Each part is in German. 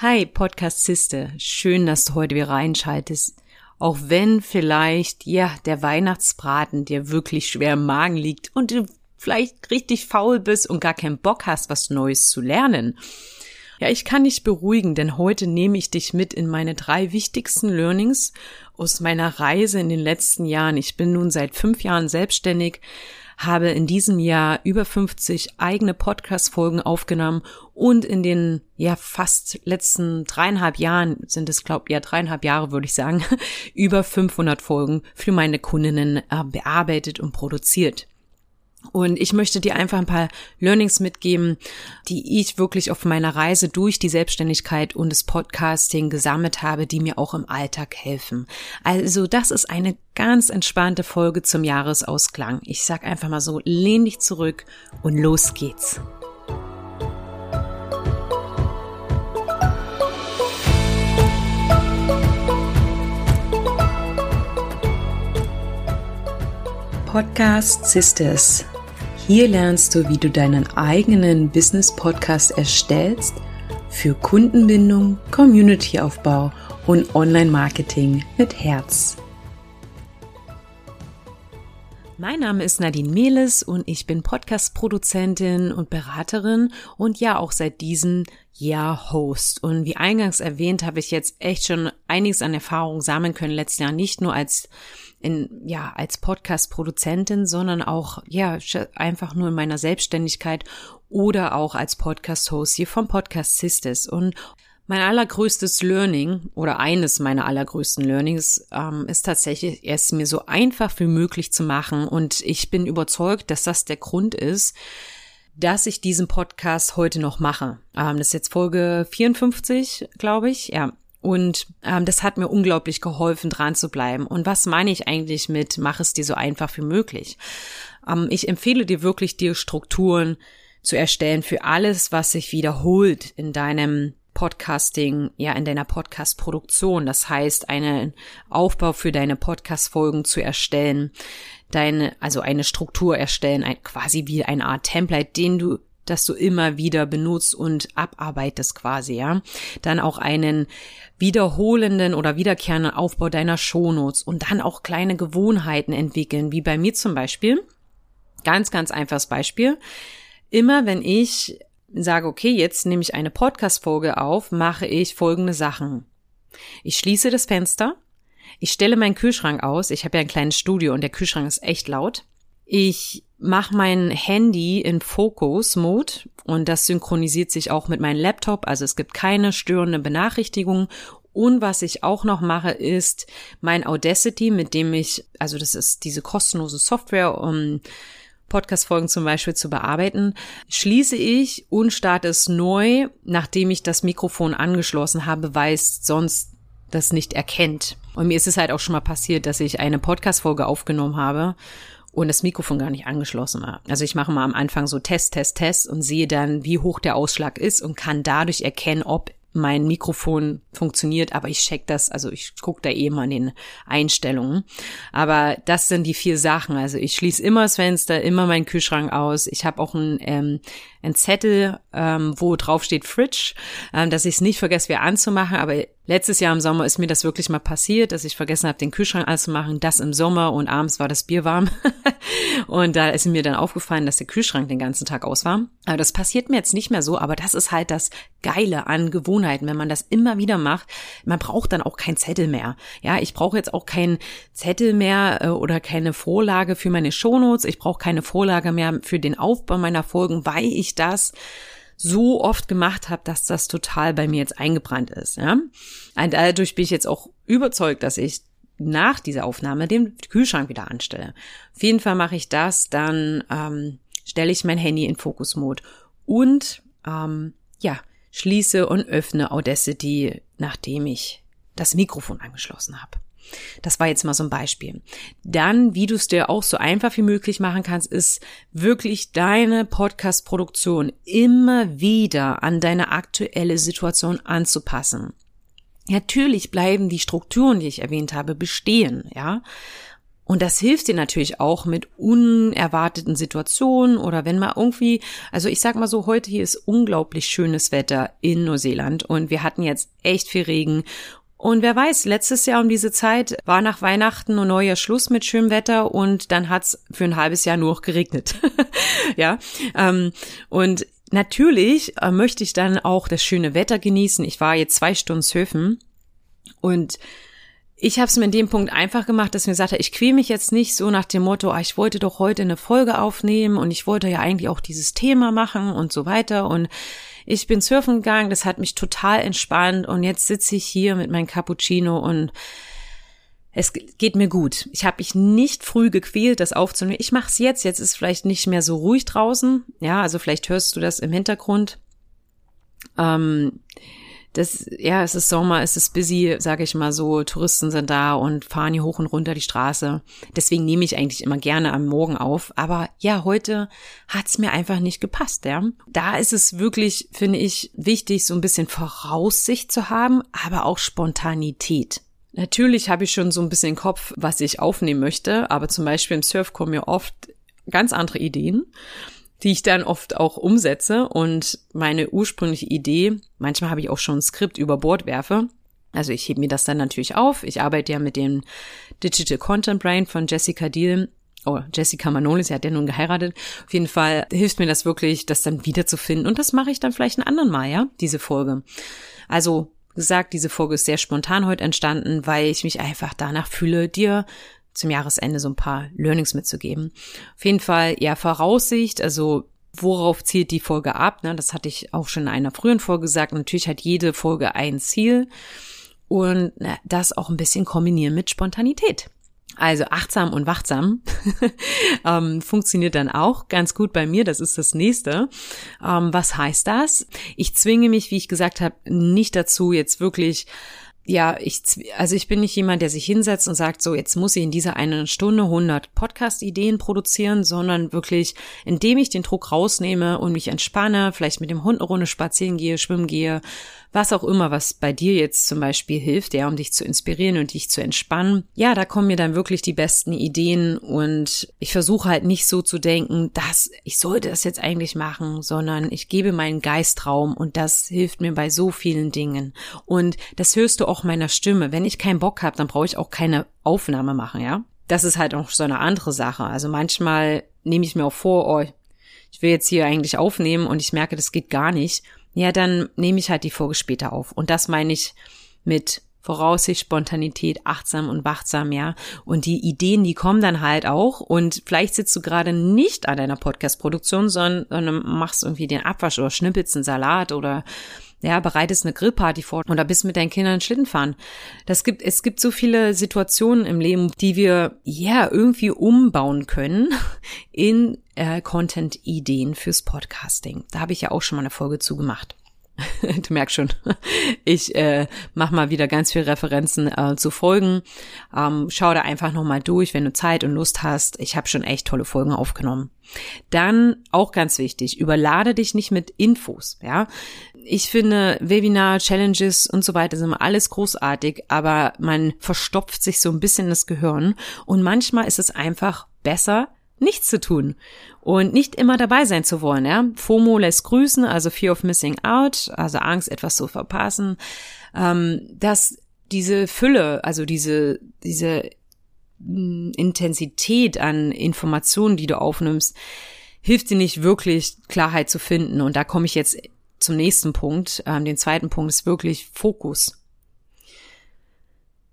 Hi, Podcast Sister. Schön, dass du heute wieder reinschaltest. Auch wenn vielleicht, ja, der Weihnachtsbraten dir wirklich schwer im Magen liegt und du vielleicht richtig faul bist und gar keinen Bock hast, was Neues zu lernen. Ja, ich kann dich beruhigen, denn heute nehme ich dich mit in meine drei wichtigsten Learnings aus meiner Reise in den letzten Jahren. Ich bin nun seit fünf Jahren selbstständig, habe in diesem Jahr über 50 eigene Podcast-Folgen aufgenommen und in den ja fast letzten dreieinhalb Jahren sind es glaube ja dreieinhalb Jahre würde ich sagen über 500 Folgen für meine Kundinnen äh, bearbeitet und produziert. Und ich möchte dir einfach ein paar Learnings mitgeben, die ich wirklich auf meiner Reise durch die Selbstständigkeit und das Podcasting gesammelt habe, die mir auch im Alltag helfen. Also das ist eine ganz entspannte Folge zum Jahresausklang. Ich sag einfach mal so, lehn dich zurück und los geht's. Podcast Sisters hier lernst du, wie du deinen eigenen Business-Podcast erstellst für Kundenbindung, Community-Aufbau und Online-Marketing mit Herz. Mein Name ist Nadine Mehles und ich bin Podcast-Produzentin und Beraterin und ja auch seit diesem Jahr Host. Und wie eingangs erwähnt, habe ich jetzt echt schon einiges an Erfahrung sammeln können letztes Jahr, nicht nur als in, ja, als Podcast-Produzentin, sondern auch, ja, einfach nur in meiner Selbstständigkeit oder auch als Podcast-Host hier vom Podcast Sisters. Und mein allergrößtes Learning oder eines meiner allergrößten Learnings ähm, ist tatsächlich, es mir so einfach wie möglich zu machen. Und ich bin überzeugt, dass das der Grund ist, dass ich diesen Podcast heute noch mache. Ähm, das ist jetzt Folge 54, glaube ich. Ja, und ähm, das hat mir unglaublich geholfen, dran zu bleiben. Und was meine ich eigentlich mit, mach es dir so einfach wie möglich? Ähm, ich empfehle dir wirklich, dir Strukturen zu erstellen für alles, was sich wiederholt in deinem Podcasting, ja, in deiner Podcast-Produktion. Das heißt, einen Aufbau für deine Podcast-Folgen zu erstellen, deine, also eine Struktur erstellen, ein, quasi wie eine Art Template, den du das du immer wieder benutzt und abarbeitest quasi, ja. Dann auch einen wiederholenden oder wiederkehrenden Aufbau deiner Shownotes und dann auch kleine Gewohnheiten entwickeln, wie bei mir zum Beispiel. Ganz, ganz einfaches Beispiel. Immer wenn ich sage, okay, jetzt nehme ich eine Podcast-Folge auf, mache ich folgende Sachen. Ich schließe das Fenster. Ich stelle meinen Kühlschrank aus. Ich habe ja ein kleines Studio und der Kühlschrank ist echt laut. Ich mache mein Handy in Focus-Mode und das synchronisiert sich auch mit meinem Laptop. Also es gibt keine störende Benachrichtigung. Und was ich auch noch mache, ist mein Audacity, mit dem ich, also das ist diese kostenlose Software, um Podcast-Folgen zum Beispiel zu bearbeiten, schließe ich und starte es neu, nachdem ich das Mikrofon angeschlossen habe, weil es sonst das nicht erkennt. Und mir ist es halt auch schon mal passiert, dass ich eine Podcast-Folge aufgenommen habe und das Mikrofon gar nicht angeschlossen war. Also ich mache mal am Anfang so Test, Test, Test und sehe dann, wie hoch der Ausschlag ist und kann dadurch erkennen, ob mein Mikrofon funktioniert, aber ich check das, also ich gucke da eh mal in den Einstellungen. Aber das sind die vier Sachen. Also ich schließe immer das Fenster, immer meinen Kühlschrank aus. Ich habe auch ein ähm, ein Zettel, ähm, wo drauf steht Fridge, ähm, dass ich es nicht vergesse, wieder anzumachen. Aber letztes Jahr im Sommer ist mir das wirklich mal passiert, dass ich vergessen habe, den Kühlschrank anzumachen. Das im Sommer und abends war das Bier warm. und da ist mir dann aufgefallen, dass der Kühlschrank den ganzen Tag aus war. Aber das passiert mir jetzt nicht mehr so. Aber das ist halt das Geile an Gewohnheiten, wenn man das immer wieder macht. Man braucht dann auch kein Zettel mehr. Ja, ich brauche jetzt auch keinen Zettel mehr äh, oder keine Vorlage für meine Shownotes. Ich brauche keine Vorlage mehr für den Aufbau meiner Folgen, weil ich das so oft gemacht habe, dass das total bei mir jetzt eingebrannt ist. Ja? Und dadurch bin ich jetzt auch überzeugt, dass ich nach dieser Aufnahme den Kühlschrank wieder anstelle. Auf jeden Fall mache ich das, dann ähm, stelle ich mein Handy in Fokusmod und ähm, ja, schließe und öffne Audacity, nachdem ich das Mikrofon angeschlossen habe. Das war jetzt mal so ein Beispiel. Dann, wie du es dir auch so einfach wie möglich machen kannst, ist wirklich deine Podcast-Produktion immer wieder an deine aktuelle Situation anzupassen. Natürlich bleiben die Strukturen, die ich erwähnt habe, bestehen, ja. Und das hilft dir natürlich auch mit unerwarteten Situationen oder wenn mal irgendwie, also ich sag mal so, heute hier ist unglaublich schönes Wetter in Neuseeland und wir hatten jetzt echt viel Regen und wer weiß, letztes Jahr um diese Zeit war nach Weihnachten und Neujahr Schluss mit schönem Wetter und dann hat's für ein halbes Jahr nur noch geregnet. ja, ähm, und natürlich äh, möchte ich dann auch das schöne Wetter genießen. Ich war jetzt zwei Stunden surfen und ich habe es mir in dem Punkt einfach gemacht, dass ich mir sagte, ich quäle mich jetzt nicht so nach dem Motto, ah, ich wollte doch heute eine Folge aufnehmen und ich wollte ja eigentlich auch dieses Thema machen und so weiter. Und ich bin surfen gegangen, das hat mich total entspannt und jetzt sitze ich hier mit meinem Cappuccino und es geht mir gut. Ich habe mich nicht früh gequält, das aufzunehmen. Ich mache es jetzt. Jetzt ist vielleicht nicht mehr so ruhig draußen. Ja, also vielleicht hörst du das im Hintergrund. Ähm, das, ja, es ist Sommer, es ist busy, sage ich mal so, Touristen sind da und fahren hier hoch und runter die Straße. Deswegen nehme ich eigentlich immer gerne am Morgen auf. Aber ja, heute hat's mir einfach nicht gepasst, ja. Da ist es wirklich, finde ich, wichtig, so ein bisschen Voraussicht zu haben, aber auch Spontanität. Natürlich habe ich schon so ein bisschen im Kopf, was ich aufnehmen möchte, aber zum Beispiel im Surf kommen mir oft ganz andere Ideen die ich dann oft auch umsetze und meine ursprüngliche Idee, manchmal habe ich auch schon ein Skript über Bord werfe. Also ich hebe mir das dann natürlich auf. Ich arbeite ja mit dem Digital Content Brain von Jessica Deal. Oh, Jessica Manoli, sie hat ja nun geheiratet. Auf jeden Fall hilft mir das wirklich, das dann wiederzufinden. Und das mache ich dann vielleicht einen anderen Mal, ja, diese Folge. Also gesagt, diese Folge ist sehr spontan heute entstanden, weil ich mich einfach danach fühle, dir zum Jahresende so ein paar Learnings mitzugeben. Auf jeden Fall, ja, Voraussicht, also worauf zielt die Folge ab? Ne? Das hatte ich auch schon in einer frühen Folge gesagt. Natürlich hat jede Folge ein Ziel und na, das auch ein bisschen kombinieren mit Spontanität. Also achtsam und wachsam ähm, funktioniert dann auch ganz gut bei mir. Das ist das nächste. Ähm, was heißt das? Ich zwinge mich, wie ich gesagt habe, nicht dazu, jetzt wirklich ja, ich, also ich bin nicht jemand, der sich hinsetzt und sagt, so, jetzt muss ich in dieser einen Stunde 100 Podcast-Ideen produzieren, sondern wirklich, indem ich den Druck rausnehme und mich entspanne, vielleicht mit dem Hund eine Runde spazieren gehe, schwimmen gehe, was auch immer, was bei dir jetzt zum Beispiel hilft, ja, um dich zu inspirieren und dich zu entspannen. Ja, da kommen mir dann wirklich die besten Ideen und ich versuche halt nicht so zu denken, dass ich sollte das jetzt eigentlich machen, sondern ich gebe meinen Geistraum und das hilft mir bei so vielen Dingen. Und das hörst du auch meiner Stimme. Wenn ich keinen Bock habe, dann brauche ich auch keine Aufnahme machen, ja. Das ist halt auch so eine andere Sache. Also manchmal nehme ich mir auch vor, oh, ich will jetzt hier eigentlich aufnehmen und ich merke, das geht gar nicht ja, dann nehme ich halt die Folge später auf. Und das meine ich mit Voraussicht, Spontanität, achtsam und wachsam, ja. Und die Ideen, die kommen dann halt auch. Und vielleicht sitzt du gerade nicht an deiner Podcast-Produktion, sondern, sondern machst irgendwie den Abwasch oder schnippelst einen Salat oder ja, bereitest eine Grillparty vor oder bist mit deinen Kindern Schlitten fahren. Das gibt, es gibt so viele Situationen im Leben, die wir ja irgendwie umbauen können in äh, Content-Ideen fürs Podcasting. Da habe ich ja auch schon mal eine Folge zugemacht. du merkst schon, ich äh, mache mal wieder ganz viele Referenzen äh, zu Folgen. Ähm, schau da einfach nochmal durch, wenn du Zeit und Lust hast. Ich habe schon echt tolle Folgen aufgenommen. Dann auch ganz wichtig, überlade dich nicht mit Infos. Ja, ich finde Webinar, Challenges und so weiter sind alles großartig, aber man verstopft sich so ein bisschen das Gehirn und manchmal ist es einfach besser, nichts zu tun und nicht immer dabei sein zu wollen. Ja? FOMO lässt grüßen, also Fear of Missing Out, also Angst, etwas zu verpassen. Ähm, dass diese Fülle, also diese, diese mm, Intensität an Informationen, die du aufnimmst, hilft dir nicht wirklich Klarheit zu finden. Und da komme ich jetzt zum nächsten Punkt. Ähm, den zweiten Punkt ist wirklich Fokus.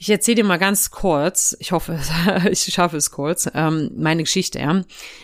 Ich erzähle dir mal ganz kurz, ich hoffe, ich schaffe es kurz, ähm, meine Geschichte. Ja.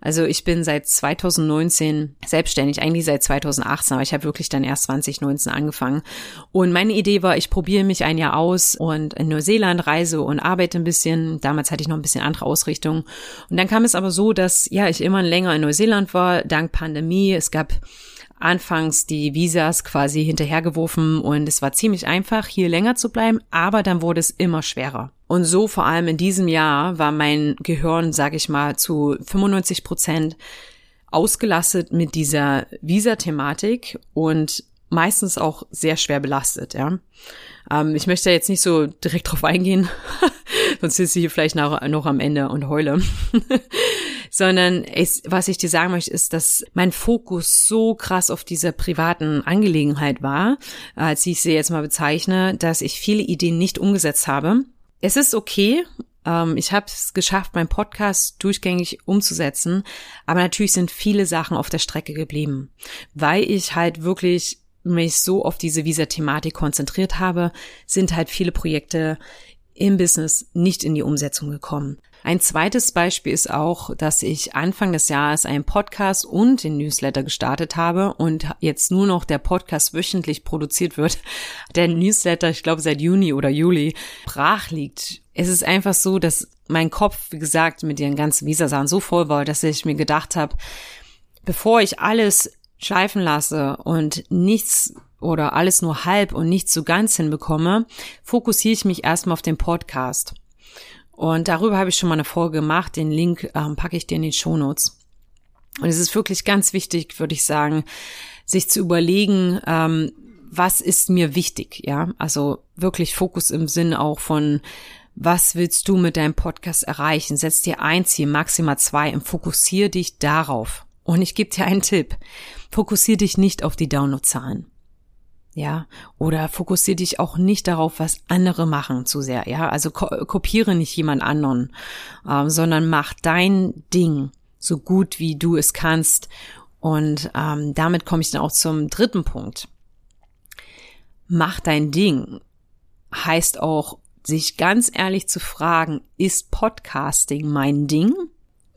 Also ich bin seit 2019 selbstständig, eigentlich seit 2018, aber ich habe wirklich dann erst 2019 angefangen. Und meine Idee war, ich probiere mich ein Jahr aus und in Neuseeland reise und arbeite ein bisschen. Damals hatte ich noch ein bisschen andere Ausrichtung. Und dann kam es aber so, dass ja ich immer länger in Neuseeland war, dank Pandemie. Es gab anfangs die Visas quasi hinterhergeworfen und es war ziemlich einfach, hier länger zu bleiben, aber dann wurde es immer schwerer. Und so vor allem in diesem Jahr war mein Gehirn, sage ich mal, zu 95 Prozent ausgelastet mit dieser Visa-Thematik und meistens auch sehr schwer belastet, ja. Ähm, ich möchte jetzt nicht so direkt drauf eingehen, sonst sitze ich hier vielleicht noch, noch am Ende und heule. Sondern es, was ich dir sagen möchte, ist, dass mein Fokus so krass auf dieser privaten Angelegenheit war, als ich sie jetzt mal bezeichne, dass ich viele Ideen nicht umgesetzt habe. Es ist okay, ähm, ich habe es geschafft, meinen Podcast durchgängig umzusetzen, aber natürlich sind viele Sachen auf der Strecke geblieben, weil ich halt wirklich mich so auf diese Visa-Thematik konzentriert habe, sind halt viele Projekte im Business nicht in die Umsetzung gekommen. Ein zweites Beispiel ist auch, dass ich Anfang des Jahres einen Podcast und den Newsletter gestartet habe und jetzt nur noch der Podcast wöchentlich produziert wird. Der Newsletter, ich glaube seit Juni oder Juli, brach liegt. Es ist einfach so, dass mein Kopf, wie gesagt, mit den ganzen Visa-Sachen so voll war, dass ich mir gedacht habe, bevor ich alles schleifen lasse und nichts oder alles nur halb und nichts so ganz hinbekomme, fokussiere ich mich erstmal auf den Podcast. Und darüber habe ich schon mal eine Folge gemacht. Den Link ähm, packe ich dir in die Shownotes. Und es ist wirklich ganz wichtig, würde ich sagen, sich zu überlegen, ähm, was ist mir wichtig, ja? Also wirklich Fokus im Sinn auch von, was willst du mit deinem Podcast erreichen? Setz dir ein Ziel, maximal zwei und fokussier dich darauf. Und ich gebe dir einen Tipp. Fokussier dich nicht auf die Downloadzahlen. Ja, oder fokussier dich auch nicht darauf, was andere machen zu sehr. Ja, also ko kopiere nicht jemand anderen, ähm, sondern mach dein Ding so gut wie du es kannst. Und ähm, damit komme ich dann auch zum dritten Punkt. Mach dein Ding heißt auch, sich ganz ehrlich zu fragen, ist Podcasting mein Ding?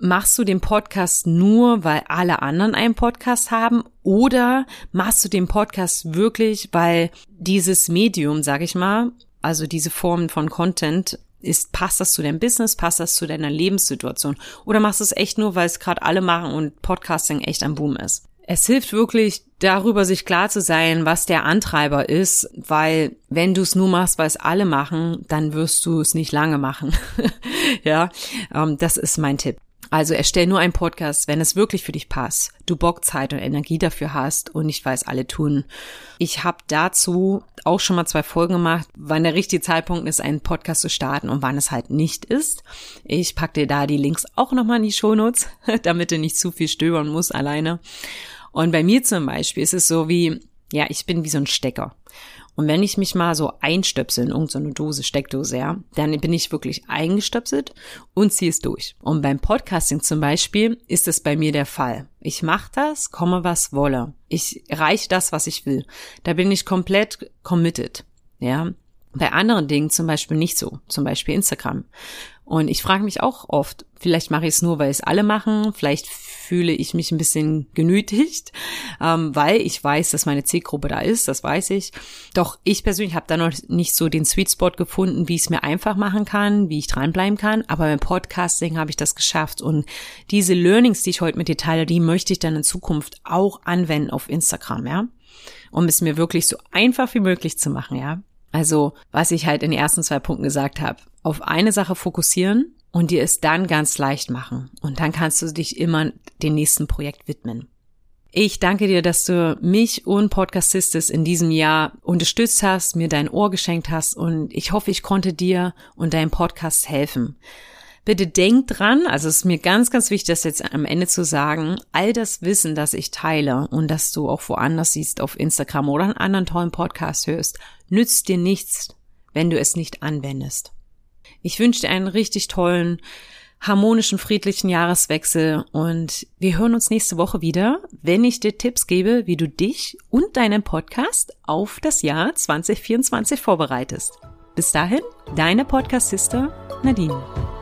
Machst du den Podcast nur, weil alle anderen einen Podcast haben oder machst du den Podcast wirklich, weil dieses Medium, sag ich mal, also diese Form von Content ist, passt das zu deinem Business, passt das zu deiner Lebenssituation oder machst du es echt nur, weil es gerade alle machen und Podcasting echt am Boom ist? Es hilft wirklich darüber, sich klar zu sein, was der Antreiber ist, weil wenn du es nur machst, weil es alle machen, dann wirst du es nicht lange machen. ja, ähm, das ist mein Tipp. Also erstell nur einen Podcast, wenn es wirklich für dich passt, du Bock, Zeit und Energie dafür hast und nicht weiß, alle tun. Ich habe dazu auch schon mal zwei Folgen gemacht, wann der richtige Zeitpunkt ist, einen Podcast zu starten und wann es halt nicht ist. Ich pack dir da die Links auch nochmal in die Shownotes, damit du nicht zu viel stöbern musst alleine. Und bei mir zum Beispiel ist es so wie, ja, ich bin wie so ein Stecker. Und wenn ich mich mal so einstöpsel in irgendeine Dose, Steckdose, ja, dann bin ich wirklich eingestöpselt und ziehe es durch. Und beim Podcasting zum Beispiel ist es bei mir der Fall. Ich mache das, komme was wolle. Ich reiche das, was ich will. Da bin ich komplett committed. Ja, bei anderen Dingen zum Beispiel nicht so, zum Beispiel Instagram. Und ich frage mich auch oft, vielleicht mache ich es nur, weil es alle machen, vielleicht fühle ich mich ein bisschen genötigt, ähm, weil ich weiß, dass meine Zielgruppe da ist, das weiß ich. Doch ich persönlich habe da noch nicht so den Sweet Spot gefunden, wie ich es mir einfach machen kann, wie ich dranbleiben kann. Aber beim Podcasting habe ich das geschafft. Und diese Learnings, die ich heute mit dir teile, die möchte ich dann in Zukunft auch anwenden auf Instagram, ja. Um es mir wirklich so einfach wie möglich zu machen, ja. Also, was ich halt in den ersten zwei Punkten gesagt habe, auf eine Sache fokussieren und dir es dann ganz leicht machen. Und dann kannst du dich immer dem nächsten Projekt widmen. Ich danke dir, dass du mich und Podcast Sisters in diesem Jahr unterstützt hast, mir dein Ohr geschenkt hast und ich hoffe, ich konnte dir und deinem Podcast helfen. Bitte denk dran, also es ist mir ganz, ganz wichtig, das jetzt am Ende zu sagen, all das Wissen, das ich teile und das du auch woanders siehst auf Instagram oder einen anderen tollen Podcast hörst, nützt dir nichts, wenn du es nicht anwendest. Ich wünsche dir einen richtig tollen, harmonischen, friedlichen Jahreswechsel und wir hören uns nächste Woche wieder, wenn ich dir Tipps gebe, wie du dich und deinen Podcast auf das Jahr 2024 vorbereitest. Bis dahin, deine Podcast-Sister Nadine.